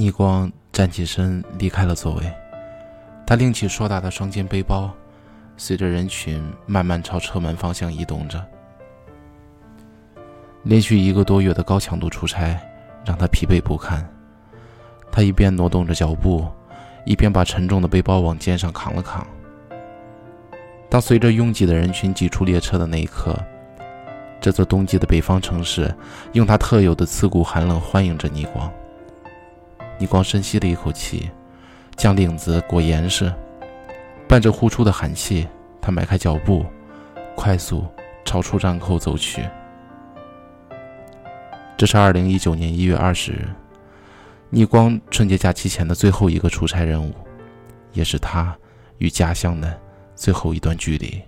逆光站起身，离开了座位。他拎起硕大的双肩背包，随着人群慢慢朝车门方向移动着。连续一个多月的高强度出差，让他疲惫不堪。他一边挪动着脚步，一边把沉重的背包往肩上扛了扛。当随着拥挤的人群挤出列车的那一刻，这座冬季的北方城市用它特有的刺骨寒冷欢迎着逆光。逆光深吸了一口气，将领子裹严实，伴着呼出的寒气，他迈开脚步，快速朝出站口走去。这是二零一九年一月二十日，逆光春节假期前的最后一个出差任务，也是他与家乡的最后一段距离。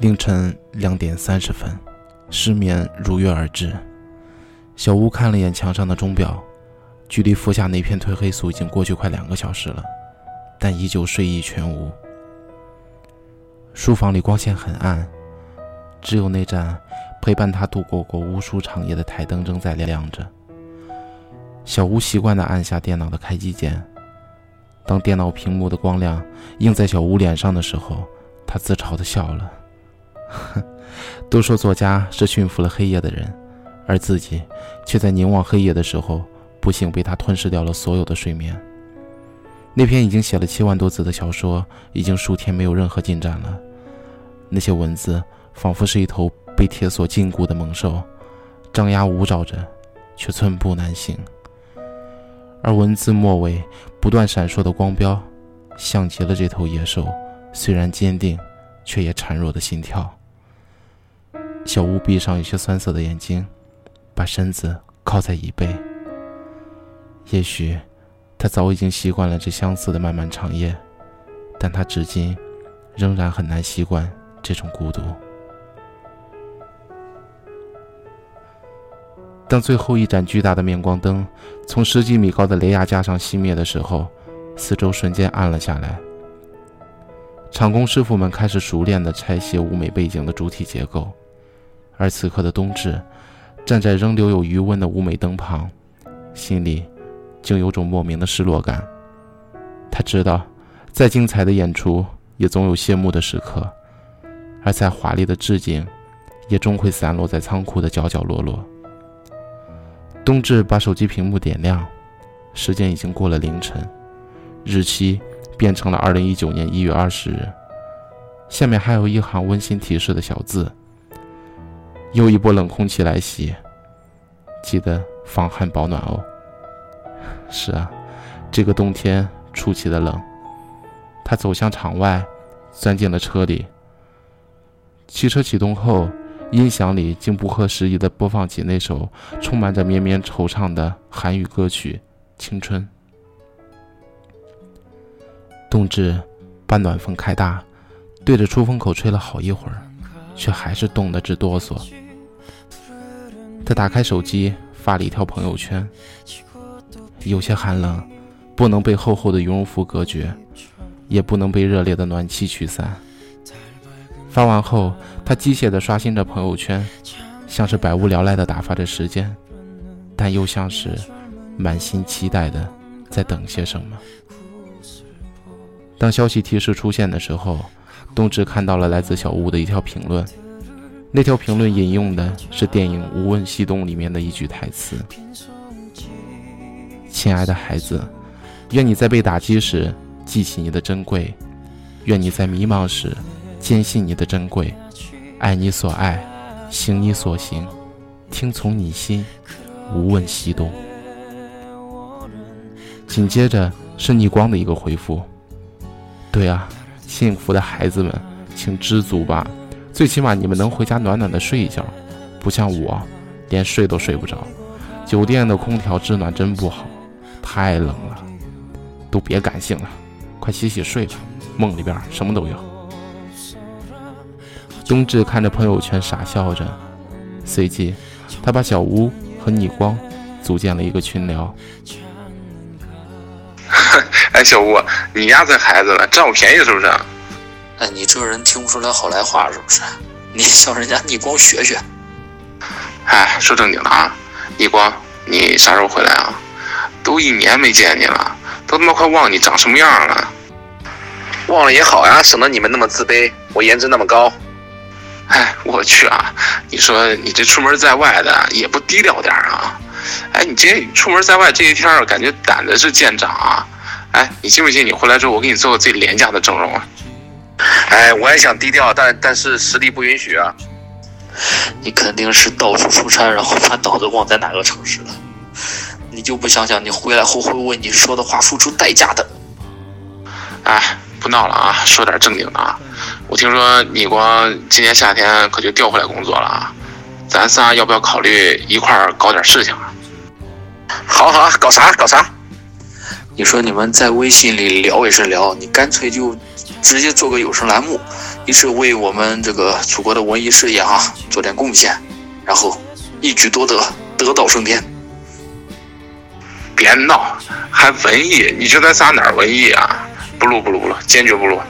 凌晨两点三十分。失眠如约而至，小吴看了眼墙上的钟表，距离服下那片褪黑素已经过去快两个小时了，但依旧睡意全无。书房里光线很暗，只有那盏陪伴他度过过无数长夜的台灯正在亮着。小吴习惯地按下电脑的开机键，当电脑屏幕的光亮映在小吴脸上的时候，他自嘲地笑了，哼。都说作家是驯服了黑夜的人，而自己却在凝望黑夜的时候，不幸被他吞噬掉了所有的睡眠。那篇已经写了七万多字的小说，已经数天没有任何进展了。那些文字仿佛是一头被铁锁禁锢的猛兽，张牙舞爪着，却寸步难行。而文字末尾不断闪烁的光标，像极了这头野兽，虽然坚定，却也孱弱的心跳。小吴闭上有些酸涩的眼睛，把身子靠在椅背。也许他早已经习惯了这相似的漫漫长夜，但他至今仍然很难习惯这种孤独。当最后一盏巨大的面光灯从十几米高的雷亚架上熄灭的时候，四周瞬间暗了下来。厂工师傅们开始熟练地拆卸物美背景的主体结构。而此刻的冬至，站在仍留有余温的舞美灯旁，心里竟有种莫名的失落感。他知道，再精彩的演出也总有谢幕的时刻，而再华丽的致敬，也终会散落在仓库的角角落落。冬至把手机屏幕点亮，时间已经过了凌晨，日期变成了二零一九年一月二十日，下面还有一行温馨提示的小字。又一波冷空气来袭，记得防寒保暖哦。是啊，这个冬天出奇的冷。他走向场外，钻进了车里。汽车启动后，音响里竟不合时宜地播放起那首充满着绵绵惆怅的韩语歌曲《青春》。冬至，把暖风开大，对着出风口吹了好一会儿，却还是冻得直哆嗦。他打开手机，发了一条朋友圈。有些寒冷，不能被厚厚的羽绒服隔绝，也不能被热烈的暖气驱散。发完后，他机械地刷新着朋友圈，像是百无聊赖地打发着时间，但又像是满心期待的在等些什么。当消息提示出现的时候，冬至看到了来自小屋的一条评论。那条评论引用的是电影《无问西东》里面的一句台词：“亲爱的孩子，愿你在被打击时记起你的珍贵，愿你在迷茫时坚信你的珍贵，爱你所爱，行你所行，听从你心，无问西东。”紧接着是逆光的一个回复：“对啊，幸福的孩子们，请知足吧。”最起码你们能回家暖暖的睡一觉，不像我，连睡都睡不着。酒店的空调制暖真不好，太冷了。都别感性了，快洗洗睡吧，梦里边什么都有。冬至看着朋友圈傻笑着，随即他把小吴和逆光组建了一个群聊。哎，小吴，你压这孩子了占我便宜是不是？哎，你这人听不出来好赖话是不是？你向人家逆光学学。哎，说正经的啊，逆光，你啥时候回来啊？都一年没见你了，都他妈快忘你长什么样了。忘了也好呀，省得你们那么自卑。我颜值那么高，哎，我去啊！你说你这出门在外的也不低调点啊？哎，你这出门在外这一天，感觉胆子是见长啊！哎，你信不信你回来之后，我给你做个最廉价的整容啊？哎，我也想低调，但但是实力不允许啊。你肯定是到处出差，然后把脑子忘在哪个城市了？你就不想想，你回来后会为你说的话付出代价的？哎。不闹了啊，说点正经的啊！我听说你光今年夏天可就调回来工作了啊，咱仨要不要考虑一块儿搞点事情啊？好好，搞啥搞啥？你说你们在微信里聊也是聊，你干脆就直接做个有声栏目，一是为我们这个祖国的文艺事业哈做点贡献，然后一举多得，得道升天。别闹，还文艺？你说咱仨哪儿文艺啊？不录不录不录，坚决不录！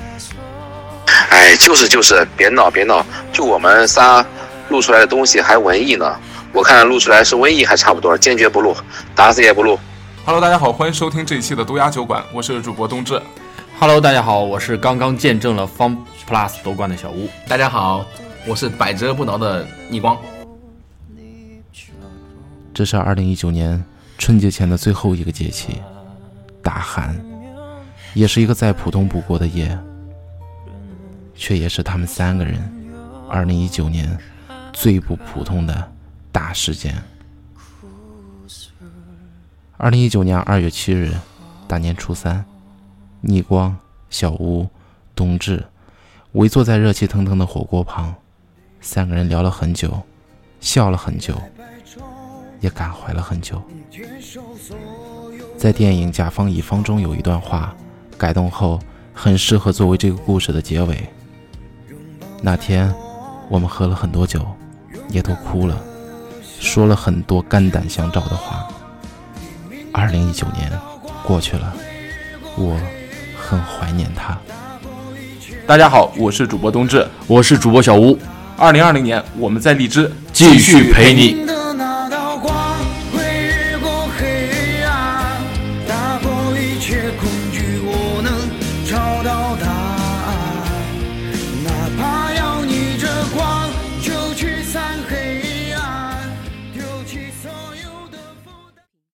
哎，就是就是，别闹别闹，就我们仨录出来的东西还文艺呢，我看录出来是瘟疫还差不多，坚决不录，打死也不录。Hello，大家好，欢迎收听这一期的毒牙酒馆，我是主播冬至。Hello，大家好，我是刚刚见证了方 Plus 夺冠的小吴。大家好，我是百折不挠的逆光。这是二零一九年春节前的最后一个节气，大寒。也是一个再普通不过的夜，却也是他们三个人二零一九年最不普通的大事件。二零一九年二月七日，大年初三，逆光、小屋、冬至围坐在热气腾腾的火锅旁，三个人聊了很久，笑了很久，也感怀了很久。在电影《甲方乙方》中有一段话。改动后很适合作为这个故事的结尾。那天，我们喝了很多酒，也都哭了，说了很多肝胆相照的话。二零一九年过去了，我很怀念他。大家好，我是主播冬至，我是主播小吴。二零二零年，我们在荔枝继续陪你。